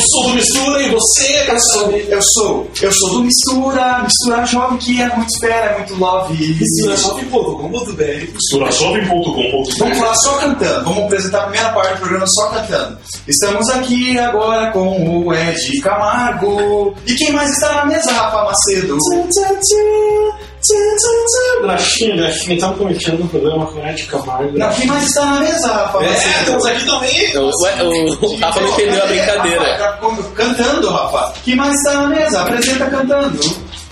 sou do Mistura e você, Eu sou, eu sou, eu sou do Mistura, Mistura Jovem que é muito espera, é muito love. Misturajovem.com.br Misturajovem.com.br Vamos falar só cantando, vamos apresentar a primeira parte do programa só cantando. Estamos aqui agora com o Ed Camargo. E quem mais está na mesa, Rafa Macedo? Graxinha, Graxinha, estamos cometendo um programa com a Ed Camargo. Quem mais está na mesa, Rafa É, estamos aqui também. O, o, o Rafa não entendeu a brincadeira. Rafa, tá Cantando, Rafa. Quem mais está na mesa? Apresenta cantando.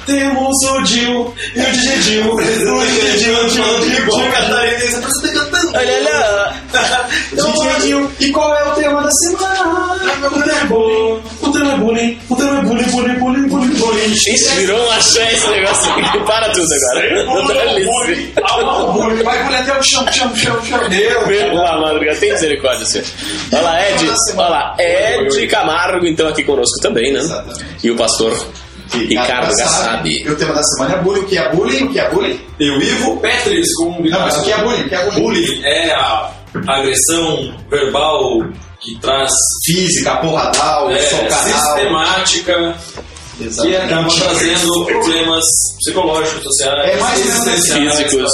Temos o Dil e o DJ Dil. O DJ Dil, o Dil, o Dil, catarinense. Apresenta cantando. Olha. DJ Gil. E qual é o tema da semana? O tema é bullying. O tema é bullying. O tema é bullying, bullying, bullying, bullying, bullying. Isso virou um axé esse negócio aqui. Para tudo agora. Bullying, bullying, bullying. Vai por até o chão, chão, chão, chão. Meu lá, madruga, tem misericórdia, senhor. Olha lá, Ed. Olha lá, Ed Camargo, então, aqui conosco também, né? E o pastor Ricardo Gassabi. E o tema da semana é bullying. O que é bullying? O que é bullying? Eu, Ivo Petris, com Não, mas o que é bullying? O que é bullying? bullying é a agressão verbal que traz Física, porradal, é, socarral. sistemática que Exatamente. acaba trazendo problemas psicológicos, sociais, É mais Físicos.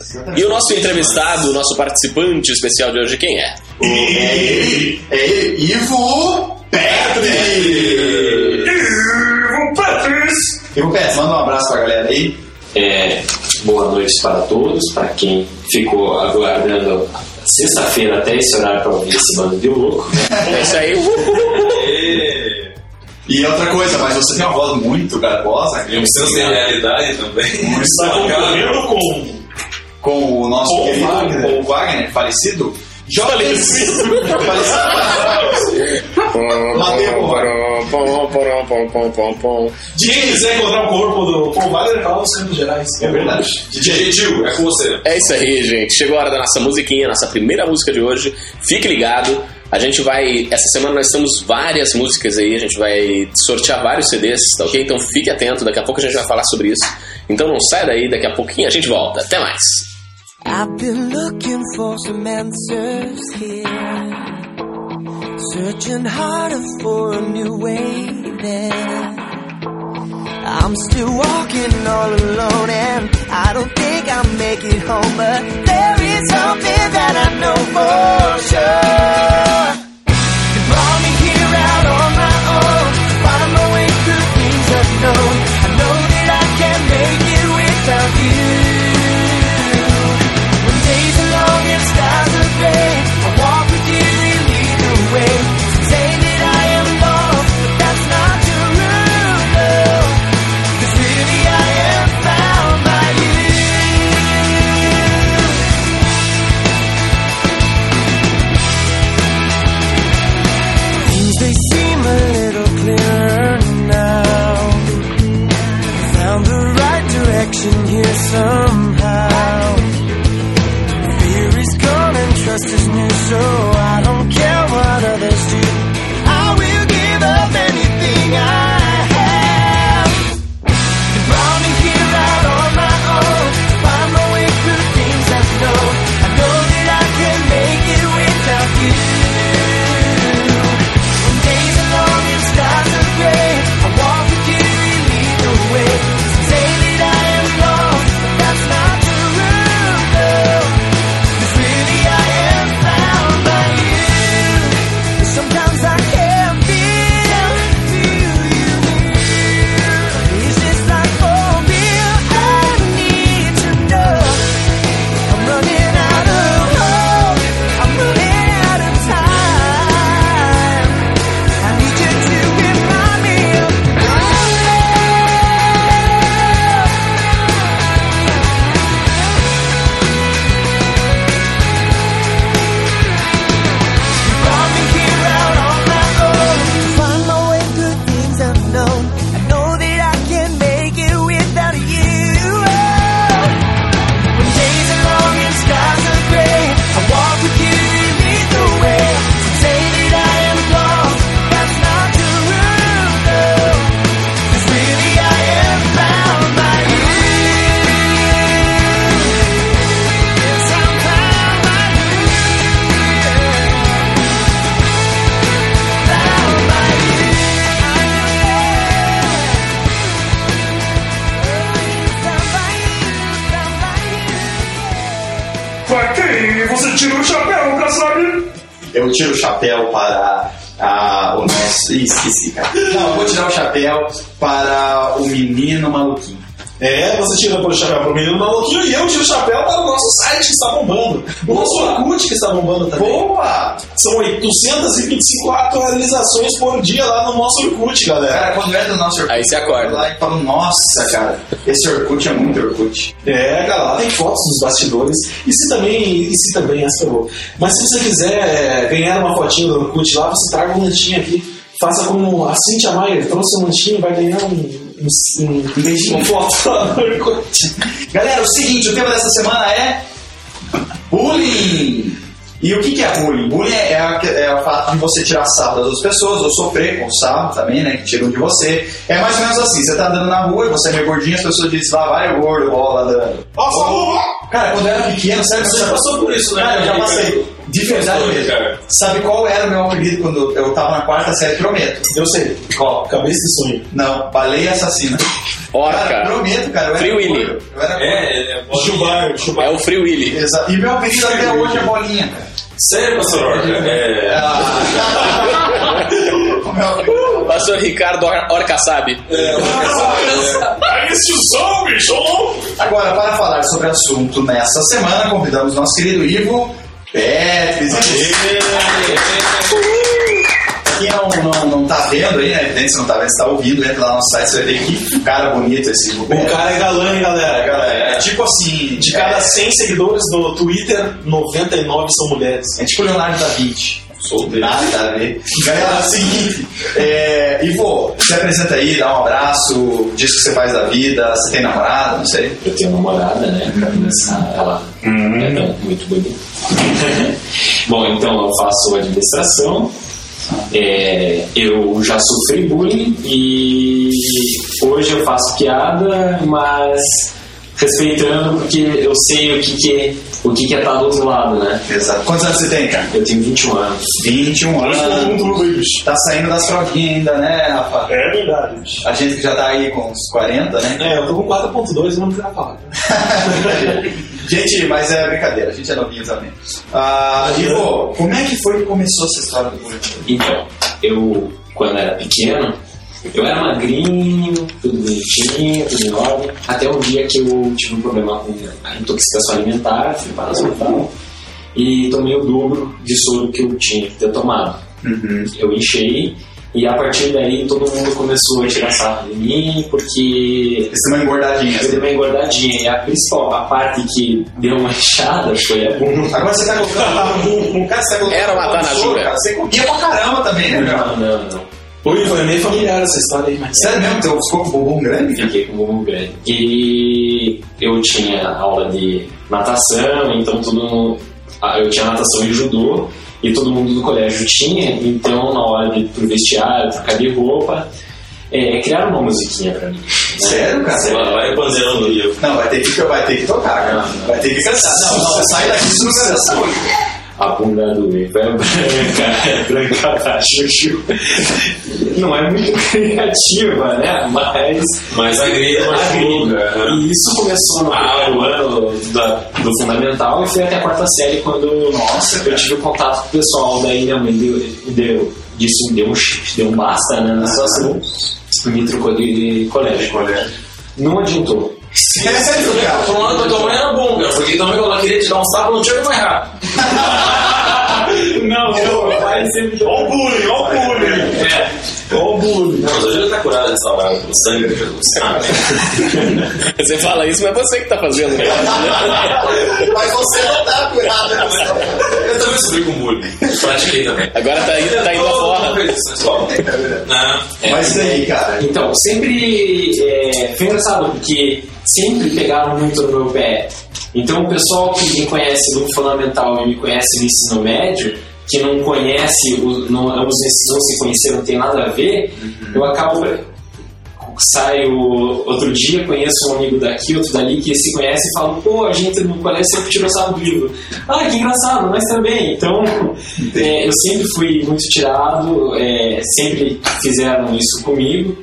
Exatamente. E o nosso entrevistado, o nosso participante especial de hoje, quem é? O- É ele, é ele, Ivo Petri. Ivo Petri, manda um abraço pra galera aí. É, boa noite para todos, para quem ficou aguardando sexta-feira até esse horário para ouvir esse bando de louco. É isso aí. E E outra coisa, mas você tem uma voz muito garbosa. e o senso de realidade também. Está concorrendo com com o nosso Paul querido Wagner. Paul Wagner, falecido. Falecido. De quem quiser encontrar o corpo do Paul Wagner, fala nos campos gerais. É verdade. DJ Gil, é com você. É isso aí, gente. Chegou a hora da nossa musiquinha, nossa primeira música de hoje. Fique ligado. A gente vai. Essa semana nós temos várias músicas aí, a gente vai sortear vários CDs, tá ok? Então fique atento, daqui a pouco a gente vai falar sobre isso. Então não sai daí, daqui a pouquinho a gente volta. Até mais. I've been looking for some answers here. Searching harder for a new way there. I'm still walking all alone and I don't think I'll make it home, but there is something that I know for sure. Chapéu para a, o nosso. Ih, esqueci, cara. Não, vou tirar o chapéu para o menino maluquinho. É, você tira o chapéu pro menino maluquinho e eu tiro o chapéu para o nosso site que está bombando. O nosso Orkut que está bombando também. Boa! São 825 atualizações por dia lá no nosso Orkut, galera. Cara, quando entra no nosso Orkut, Aí você acorda. eu lá e falo, nossa, cara, esse Orkut é muito Orkut. É, lá tem fotos dos bastidores. E se também, e se também, essa é boa. Mas se você quiser é, ganhar uma fotinha do Orkut lá, você traga um lanchinho aqui. Faça como a Cintia Maier, trouxe um lanchinho e vai ganhar um, um, um, beijinho, uma foto lá. Galera, o seguinte, o tema dessa semana é bullying. E o que, que é bullying? Bullying é, a- é o fato de você tirar sarro das outras pessoas, ou sofrer com sarro também, né? Que tiram de você. É mais ou menos assim, você tá andando na rua e você é meio gordinho, as pessoas dizem, lá vai o gordo, bola dando. Nossa! Cara, quando eu era pequeno, sério, Você já passou por isso, né? Cara, eu já passei. De verdade mesmo. cara. Sabe qual era o meu apelido quando eu tava na quarta série? Prometo. Eu sei. Qual? Cabeça de sonho. Não, baleia assassina. Cara, Orca. prometo, cara. Eu era Free Willy. Eu era. É, é, pode- Chubar, chubar. É o Free Willy. Exato. E meu apelido até hoje é bolinha, cara. Sério, pastor Orca? É. Ah. O meu Pastor Ricardo Or Orca sabe. Ah, esse som, bicho! Agora, para falar sobre o assunto nessa semana, convidamos nosso querido Ivo Petris. Quem não, não, não tá vendo aí, né? Evidente, você não tá vendo, você tá ouvindo, entra lá no nosso site, você vai ver que cara bonito esse O cara é galã, hein, galera? Galera, é tipo assim, De cada 100 seguidores do Twitter, 99 são mulheres. É tipo Leonardo da Vinci. Solteiro. Nada a ver. Galera, é o seguinte, é, Ivo, se apresenta aí, dá um abraço, diz o que você faz da vida, você tem namorada, não sei. Eu tenho namorada, né? Pra começar, ela é muito bonita. Bom, então eu faço administração. É, eu já sofri bullying e hoje eu faço piada, mas respeitando porque eu sei o que, que é o que, que é estar do outro lado, né? Exato. Quantos anos você tem, cara? Eu tenho 21 anos. 21 anos. Tá saindo das provinhas ainda, né, Rafa? É verdade, bicho. A gente que já tá aí com uns 40, né? É, eu tô com 4.2 e não quero falar. gente, mas é brincadeira, a gente é novinho também. Ah, Ivo, como é que foi que começou essa história do bullying? Então, eu, quando era pequeno, eu era magrinho, tudo bonitinho, tudo em ordem, até um dia que eu tive um problema com a intoxicação alimentar, fui para o hospital e tomei o dobro de soro que eu tinha que ter tomado. Eu enchei e a partir daí todo mundo começou a tirar sarro de mim porque Você tem uma engordadinha, eu dei assim. uma engordadinha e a principal, a parte que deu uma inchada foi a bunda. Agora você tá colocando. Cara, você tá colocando. Era matar na soro, jura. cara. Você comia pra caramba também, né, meu? Não, não, foi meio familiar essa história aí, mas. Sério mesmo, teu ficou com o bumbum grande? Fiquei com o bumbum grande. E eu tinha aula de natação, então todo mundo, ah, eu tinha natação e judô, e todo mundo do colégio tinha, então na hora de ir pro vestiário, trocar de roupa, é, criaram uma musiquinha pra mim. né? Sério, cara? Vai, vai pandeirando ali. Não, vai ter que, vai ter que tocar, cara. Vai ter que cantar. Não, não, sai daqui se não cantar. A bunda do Ivo é branca, é branca da Chuchu. Não é muito criativa, né? Mas Mas a grega machuca. E isso começou no Ah, ano da- do fundamental e foi até a quarta série quando Nossa, eu tive contato com o pessoal. Daí minha mãe deu, deu, disse, deu um, chip, deu um basta né, na situação e me trocou de colégio. Não adiantou. Sério, cara? Por um lado, tua mãe era bom, cara, porque também ela queria te dar um tapa, não tinha como errar. Não, meu pai sempre Ó o bullying, ó o bullying. É. Ó o bullying. Não, mas hoje ele tá curado dessa hora, pelo sangue de Jesus. Ah, Você fala isso, mas é você que tá fazendo, cara. Mas você não tá curado. Eu também sofri com bullying. Pratiquei também. Agora tá indo, tá indo a forra. Não. Mas e aí, cara? Então, sempre é, foi engraçado porque sempre pegaram muito no meu pé. Então, o pessoal que me conhece no fundamental e me conhece no ensino médio, que não conhece, não, ambos esses não se conheceram, não tem nada a ver, eu acabo. Saio outro dia, conheço um amigo daqui, outro dali, que se conhece e falo, pô, a gente no colégio sempre tirou sarro do livro. Ah, que engraçado, nós também. Então, é, eu sempre fui muito tirado, é, sempre fizeram isso comigo,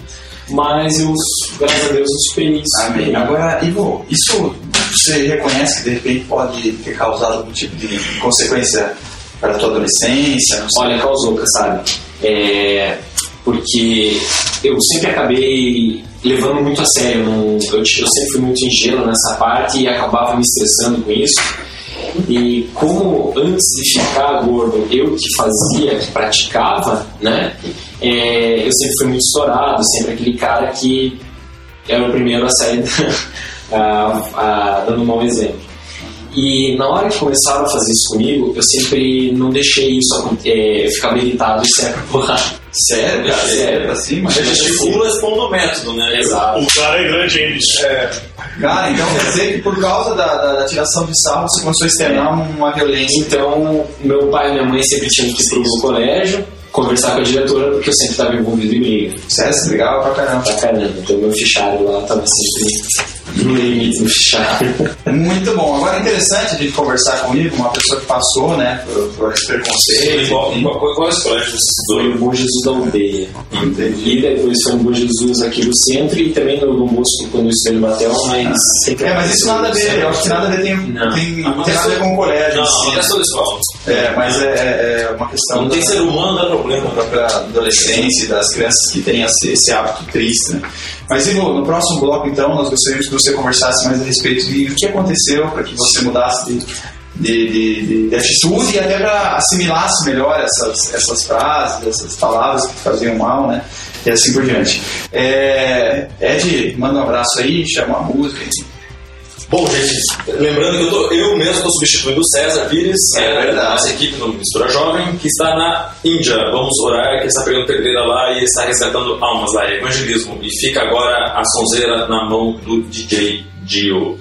mas eu, graças a Deus, eu superei isso. Amém. Agora, Ivo, isso você reconhece que de repente pode ter causado algum tipo de consequência para a tua adolescência? Olha, causou, sabe? É, porque eu sempre acabei levando muito a sério. Não, eu, eu sempre fui muito ingênuo nessa parte e acabava me estressando com isso. E como antes de ficar gordo eu que fazia, que praticava, né? é, eu sempre fui muito estourado, sempre aquele cara que era o primeiro a sair a- a- dando um mau exemplo. E na hora que começaram a fazer isso comigo, eu sempre não deixei isso acontecer. É, eu ficava irritado e saia pra porrada. Sério, cara? Sério. Pra cima? A gente estimula expondo o método, né? Exato. O cara é grande, hein, bicho? Cara, então quer dizer que por causa da, da, da tiração de sarro você começou a externar uma violência. Então, meu pai e minha mãe sempre tinham que ir pro colégio conversar com a diretora, porque eu sempre estava envolvido em briga. Sério, você brigava pra caramba. Pra caramba. Então, meu fichário lá tava sempre no limite do fichário. Muito bom. Agora é interessante a gente conversar comigo, uma pessoa que passou, né, por, por esse preconceito. Qual, enfim. qual, qual esse colégio você Foi o Bom Jesus da Aldeia. Entendi. E depois foi no Bom Jesus aqui no centro e também no Dom Bosco quando eu estudei no Batel, mas sempre É, mas isso nada a ver, eu acho que nada a ver tem, Não. tem, tem nada a ver com o colégio. Não, si. não é só pessoal. É, mas é, é uma questão Não tem da- ser humano, dá problema. da própria adolescência e das crianças que têm esse, esse hábito triste, né? Mas Ivo, no próximo bloco então nós gostaríamos que você conversasse mais a respeito de o que aconteceu para que você mudasse de, de, de, de- de atitude e até para assimilasse melhor essas, essas frases, essas palavras que faziam mal, né? E assim por diante. É, Ed, manda um abraço aí, chama uma música. Bom, gente, lembrando que eu, tô, eu mesmo estou substituindo o César Pires, É é, verdade. da nossa equipe no Mistura Jovem, que está na Índia. Vamos orar, que está pegando pedreira lá e está resgatando almas lá, é evangelismo. E fica agora a sonzeira na mão do DJ Dio.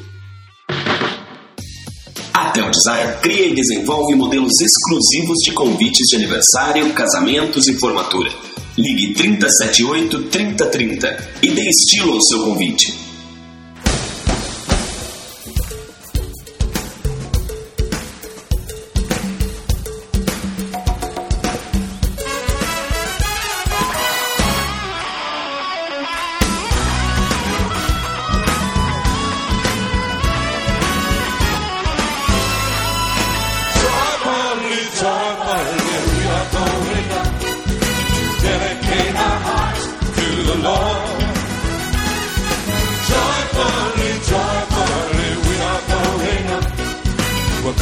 A Tel Desire cria e desenvolve modelos exclusivos de convites de aniversário, casamentos e formatura. Ligue 378 3030 e dê estilo ao seu convite.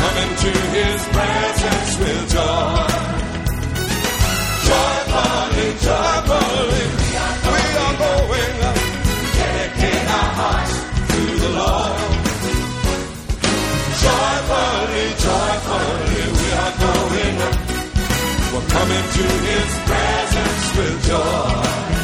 His presence with joy. Joyfully, joyfully, we are going. Dedicate our hearts to the Lord. Joyfully, joyfully, we are going. We're coming to his presence with joy.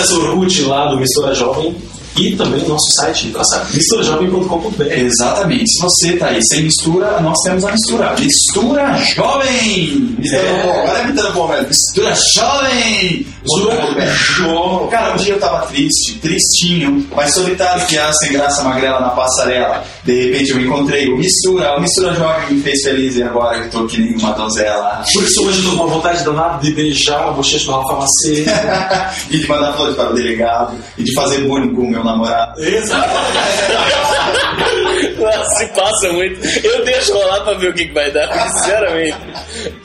Acesse o Orkut lá do Mistura Jovem e também o nosso site, misturajovem.com.br. Exatamente. Se você tá aí sem mistura, nós temos a mistura. Mistura jovem! Mistura É. bom. Imitando bom, velho. Mistura jovem! João. Cara, um dia eu tava triste, tristinho, mas solitário que a sem graça magrela na passarela. De repente eu me encontrei o Mistura, o Mistura Jovem me fez feliz e agora eu tô que nem uma donzela. Por isso hoje eu tô com uma vontade danada de beijar a bochecha do Rafa Macedo. e de mandar flores para o delegado, e de fazer bullying com o meu namorado. Se passa muito. Eu deixo rolar pra ver o que, que vai dar, porque, sinceramente,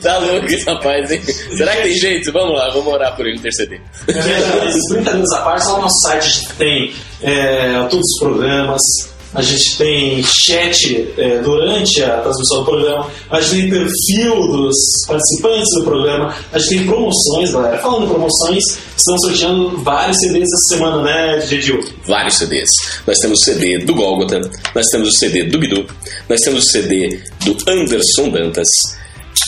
tá louco esse rapaz, hein? Será que tem jeito? Vamos lá, vamos orar por ele interceder. É, brincadeiras à parte, lá no nosso site a gente tem é, todos os programas, a gente tem chat é, durante a transmissão do programa, a gente tem perfil dos participantes do programa, a gente tem promoções, galera. Falando em promoções, estamos sorteando vários CDs essa semana, né, DJ Gil? Vários CDs. Nós temos o CD do Golgotha, nós temos o CD do Bidu, nós temos o CD do Anderson Dantas.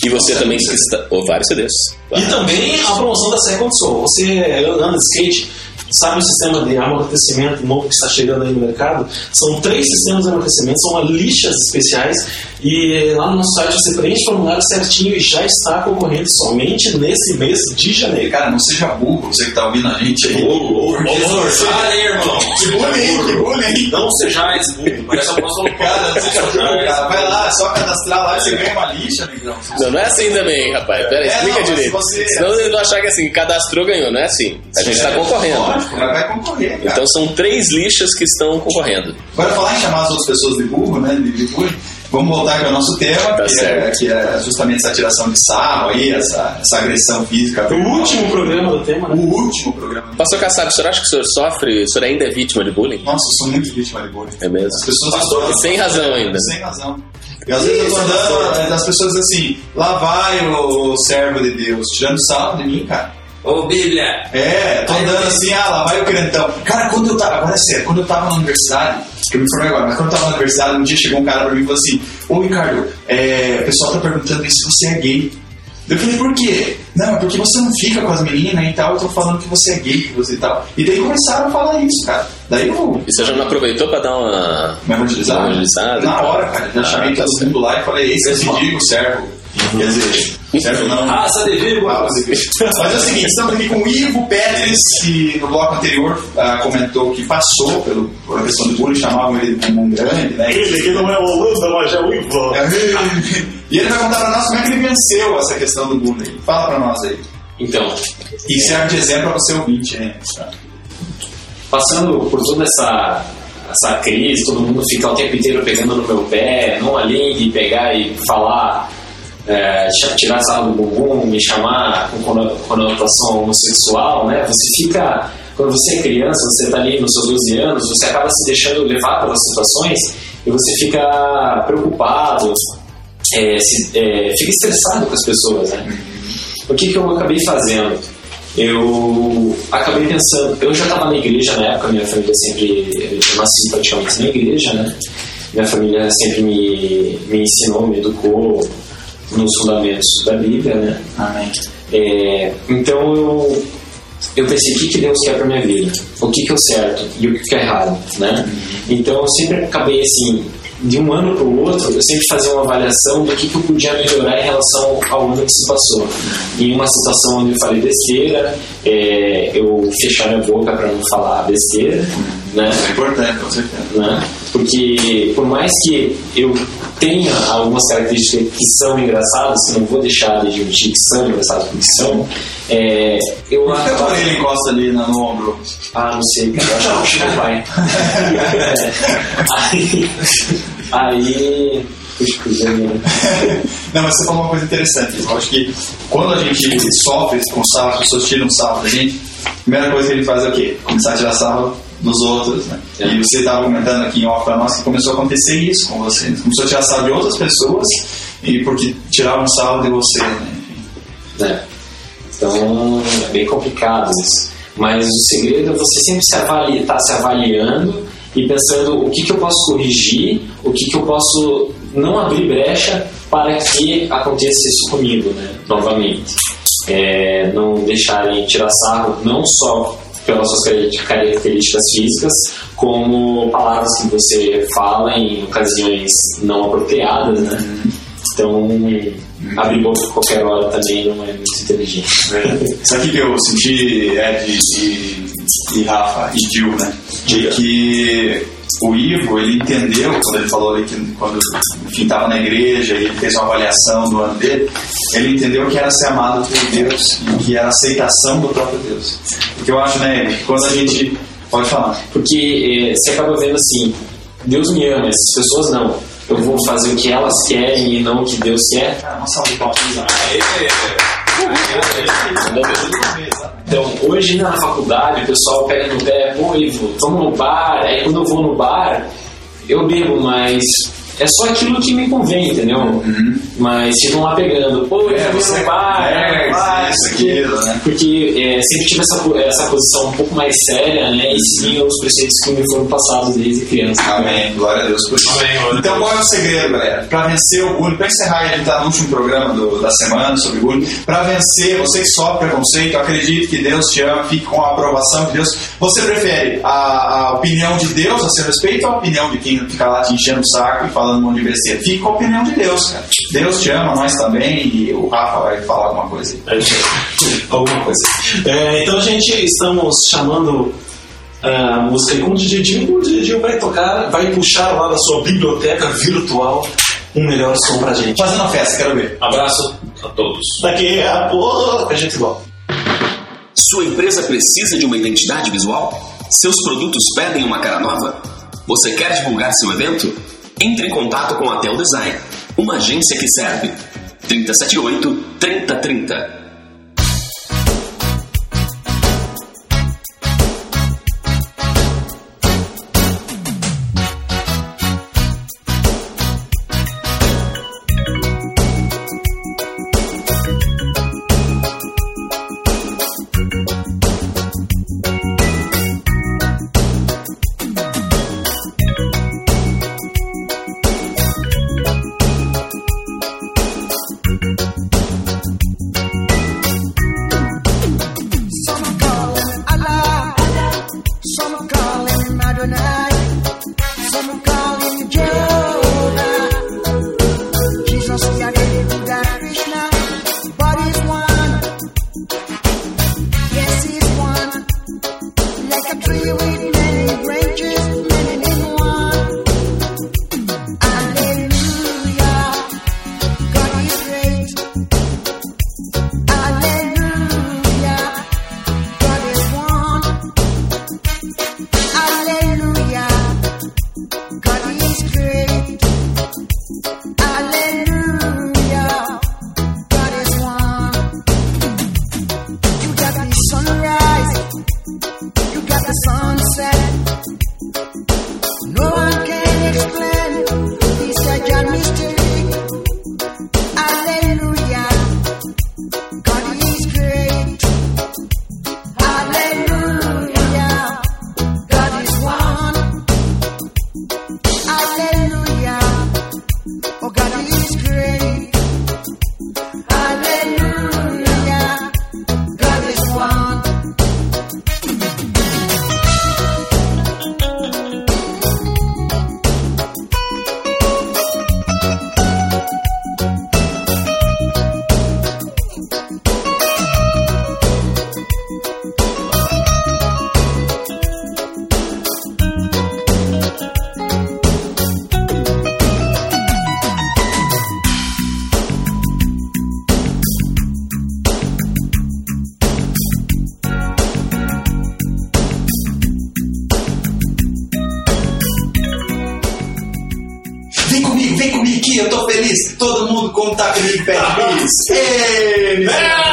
E você também está. Ou vários CDs. E também a promoção da Second Soul. Você anda de skate, sabe o sistema de amortecimento novo que está chegando aí no mercado? São três sistemas de amortecimento, são lixas especiais. E lá no nosso site você preenche o formulário certinho e já está concorrendo somente nesse mês de janeiro. Cara, não seja burro, você que tá ouvindo a gente aí. Porque Fala aí, irmão. Que bullying, que bullying. Não sejais burro. Parece uma nossa Cara, não seja burro, cara. Vai lá, é só cadastrar lá e você ganha uma lixa, negão. Não, não é assim também, rapaz. Pera aí, É, explica não, mas se direito. você- Senão eles vão achar que assim, cadastrou, ganhou. Não é assim. A gente está concorrendo. Vai concorrer, cara. Então são três lixas que estão concorrendo. Agora, falar em chamar as outras pessoas de burro, né, de bullying, vamos voltar aqui ao nosso tema, que, é, certo. que é justamente essa tiração de sarro aí, essa, essa agressão física. O último programa do tema, né? O último programa. Pastor Kassab, o senhor acha que o senhor sofre, o senhor ainda é vítima de bullying? Nossa, eu sou muito vítima de bullying. É mesmo? As pessoas Pastor, sem razão ainda. Sem razão. E às vezes eu tô andando, as pessoas assim, lá vai o servo de Deus, tirando sarro de mim, cara. Ô, Bíblia. É, tô andando assim, ah, lá vai o crentão. Cara, quando eu tava, agora é sério, quando eu tava na universidade, que eu me formei agora, mas quando eu tava na universidade, um dia chegou um cara pra mim e falou assim: Ô Ricardo, é, o pessoal tá perguntando aí se você é gay. Eu falei, por quê? Não, é porque você não fica com as meninas e tal, eu tô falando que você é gay, que você e tal. E daí começaram a falar isso, cara. Daí eu E você já não aproveitou pra dar uma. Uma evangelizada? Na hora, cara. Já Ah, chamei tá todo certo. mundo lá e falei, esse é digo, servo. Quer dizer, servo não. Raça de vírgula. Mas é o seguinte, estamos aqui com o Ivo Petris, que no bloco anterior ah, comentou que passou pelo, por a questão do bullying, chamavam ele como um grande, né? Ele que não é Holanda, mas é o Ivan. E ele vai contar pra nós como é que ele venceu essa questão do bullying. Fala pra nós aí. Então, E serve de exemplo pra você ouvinte, né? passando por toda essa, essa crise, todo mundo fica o tempo inteiro pegando no meu pé, não alinhe, pegar e falar, é, tirar sarro do bumbum, me chamar com cono- conotação homossexual, né? Você fica, quando você é criança, você está ali nos seus 12 anos, você acaba se deixando levar pelas situações e você fica preocupado, é, se- é, fica estressado com as pessoas, né? O que, que eu acabei fazendo? Eu acabei pensando, eu já estava na igreja na época, minha família sempre, eu nasci praticamente na igreja, né? Minha família sempre me, me ensinou, me educou nos fundamentos da Bíblia, né? Amém. É, então eu, eu pensei, o que, que Deus quer para minha vida? O que, que é o certo e o que, que é errado, né? Então eu sempre acabei assim, de um ano para o outro, eu sempre fazia uma avaliação do que, que eu podia melhorar em relação ao ano que se passou. Em uma situação onde eu falei besteira, é, eu fechar minha boca para não falar besteira, né? É importante, com certeza. né? Porque por mais que eu tenha algumas características que são engraçadas, que não vou deixar de admitir que são engraçadas porque são, é, eu Por que a orelha encosta ali no, no ombro? ah, não sei, eu acho que o Chico vai. É. Aí, aí, minha. Não, mas você falou uma coisa interessante. Eu acho que quando a gente sofre com sarro, as pessoas tiram sarro da gente, a primeira coisa que gente faz é o quê? Começar a tirar sarro dos outros, né? É. E você estava comentando aqui em off pra nós que começou a acontecer isso com você. Você começou a tirar sarro de outras pessoas e porque tiravam sarro de você, né? né? Então é bem complicado isso. Mas o segredo é você sempre se avaliar, tá se avaliando e pensando o que, que eu posso corrigir, o que, que eu posso não abrir brecha para que aconteça isso comigo, né? Novamente. É, não deixarem tirar sarro, não só pelas suas caracter- características físicas, como palavras que você fala em ocasiões não apropriadas, né? Então, abrir boca a qualquer hora também não é muito inteligente. Sabe o que que eu senti, Ed e, e Rafa e Gil, né? De que o Ivo, ele entendeu, quando ele falou ali que quando estava na igreja e ele fez uma avaliação do ano dele, ele entendeu que era ser amado por Deus e que era a aceitação do próprio Deus. Porque eu acho, né, que quando a gente. Pode falar. Porque eh, você acaba vendo assim, Deus me ama, essas pessoas não. Eu vou fazer o que elas querem e não o que Deus quer. Cara, uma salva de palmas. Então, hoje na faculdade, o pessoal pega no pé, pô, Ivo, vamos no bar. Aí quando eu vou no bar, eu bebo, mas é só aquilo que me convém, entendeu? Mas ficam lá pegando, pô, É, você bar, é, bar, isso, porque, aquilo, né? porque é, sempre tive essa, essa posição um pouco mais séria, né? E sim os preceitos que me foram passados desde criança. Amém, glória a Deus por isso. Amém, então, qual é o segredo, galera? Para vencer o bullying, para encerrar, gente tá no último programa do- da semana sobre bullying. Para vencer, você que sofre preconceito, acredite que Deus te ama, fique com a aprovação de Deus. Você prefere a, a opinião de Deus a seu respeito ou a opinião de quem fica lá te enchendo o saco e falando um monte de besteira? Fique com a opinião de Deus, cara. Deus te ama, nós também, e o Rafa vai falar alguma coisa aí. alguma coisa. É, então a gente estamos chamando é, a música aí com o DJ Dinho. O DJ Dinho vai tocar, vai puxar lá da sua biblioteca virtual um melhor som pra gente. Fazendo uma festa, quero ver. Abraço a todos. Daqui a pouco a gente volta. Sua empresa precisa de uma identidade visual? Seus produtos pedem uma cara nova? Você quer divulgar seu evento? Entre em contato com a Tel Design, uma agência que serve. 378 3030 Hallelujah. God is great. É,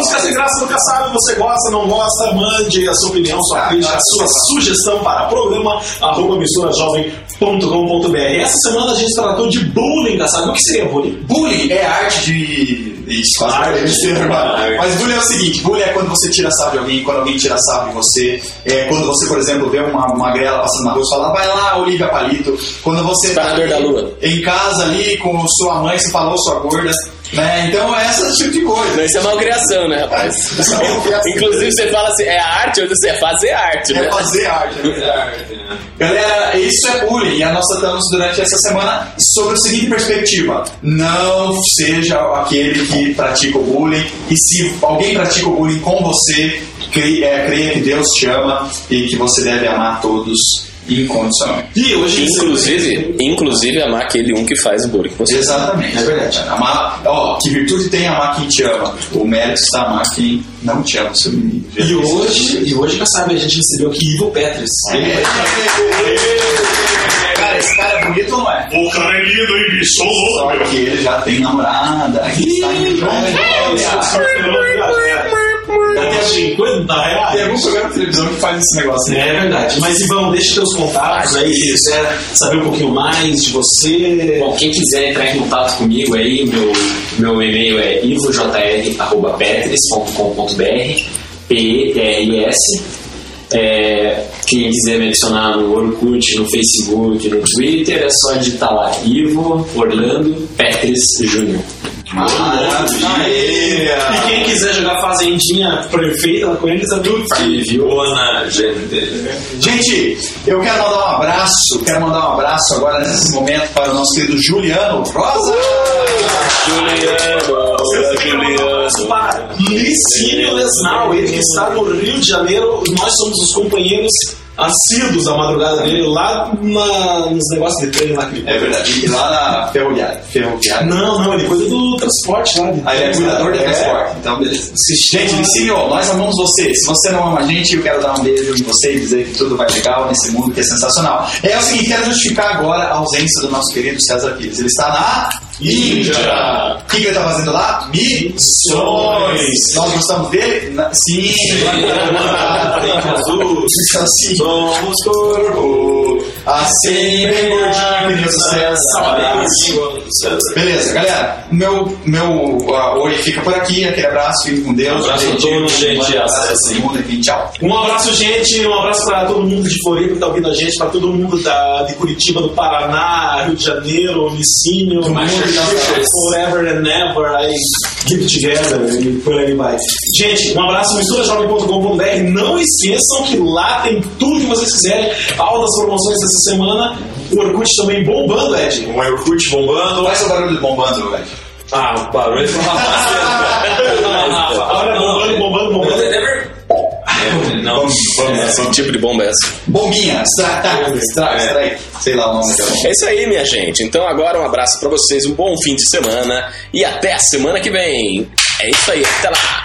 música sem graça nunca sabe, você gosta, não gosta, mande a sua opinião, sua crítica, a sua sugestão para programa arroba misturajovem.com.br. Essa semana a gente tratou de bullying, sabe? O que seria bullying? Bullying é arte de. Isso, quase Arte. besteira agora. Mas bullying é o seguinte: bullying é quando você tira sarro de alguém, quando alguém tira sarro de você. É quando você, por exemplo, vê uma, uma grela passando na rua e fala, vai lá, Olivia Palito. Quando você tá da lua. em casa ali com sua mãe, você falou sua gorda. Né? Então, esse tipo de coisa. Isso é malcriação, né, rapaz? Isso é malcriação. Inclusive, você fala assim, é arte, ou você é fazer arte, né? É fazer arte. né? Galera, isso é bullying. E nós tratamos durante essa semana sobre a seguinte perspectiva: não seja aquele que pratica o bullying. E se alguém pratica o bullying com você, cre- é, creia que Deus te ama e que você deve amar todos incondicionalmente. E hoje Inclusive, inclusive amar aquele um que faz o bullying com você. Exatamente. É verdade. Amar, ó, que virtude tem amar quem te ama? O mérito está amar quem não te ama, seu inimigo. E hoje, e hoje, já sabe, a gente recebeu aqui Ivo Petris. Ele vai Cara, esse cara é bonito ou não é? O cara é lindo, hein, bicho? Só que ele já tem namorada. Está em Tem 50 reais. Tem algum programa de televisão que faz esse negócio, né? É verdade. Mas, Ivão, deixa teus contatos aí, se quiser saber um pouquinho mais de você. Bom, quem quiser entrar em contato comigo aí, meu, meu e-mail é ivojr.petris.com.br P-E-T-R-I-S é, Quem quiser me adicionar no Orkut, no Facebook, no Twitter, é só digitar lá Ivo Orlando Petris Júnior. Maravilha! E quem quiser jogar Fazendinha perfeita com eles, é tudo Fiona Gente. Gente, eu quero mandar um abraço, quero mandar um abraço agora nesse momento para o nosso querido Juliano Rosa. Juliano, Juliano. para Licínio Lesnal, ele que está no Rio de Janeiro. Nós somos os companheiros assíduos da madrugada dele lá na, nos negócios de trem lá que ele É verdade, e lá na Ferroviária. Ferroviária. Não, não, ele cuida do transporte lá. De Aí ele é cuidador de É. transporte. Então, beleza. Gente, Licínio, nós amamos você. Se você não ama a gente, eu quero dar um beijo em você e dizer que tudo vai legal nesse mundo que é sensacional. É o seguinte, quero justificar agora a ausência do nosso querido César Pires. Ele está na Índia. O que, que ele está fazendo lá? Missões. Nós gostamos dele? Na- Sim. Assim, Somos corpo. assim, bem gordinho, que nem o Beleza, galera. Meu, meu ah, oi fica por aqui. Aquele abraço, fique com Deus. Um abraço a todos, gente. Um abraço a Acessem. todo mundo aqui. Tchau. Um abraço, gente. Um abraço para todo mundo de Floripa que está ouvindo a gente, para todo mundo da, de Curitiba, do Paraná, Rio de Janeiro, Massachusetts. forever and ever, aí keep together e por aí vai. Gente, um abraço, misturajovem.com.br. Não esqueçam que lá tem tudo que vocês quiserem. Altas promoções essa semana. O Orkut também bombando, Ed. Um Orkut bombando. Faz o barulho de bombando, velho. Ah, o barulho foi Olha, bombando, bombando, bombando. Não, Que tipo de bomba é essa? Bombinha, extract, extract, extract. Sei lá o nome daquela bomba. É isso aí, minha gente. Então agora um abraço pra vocês, um bom fim de semana e até a semana que vem. É isso aí, até lá.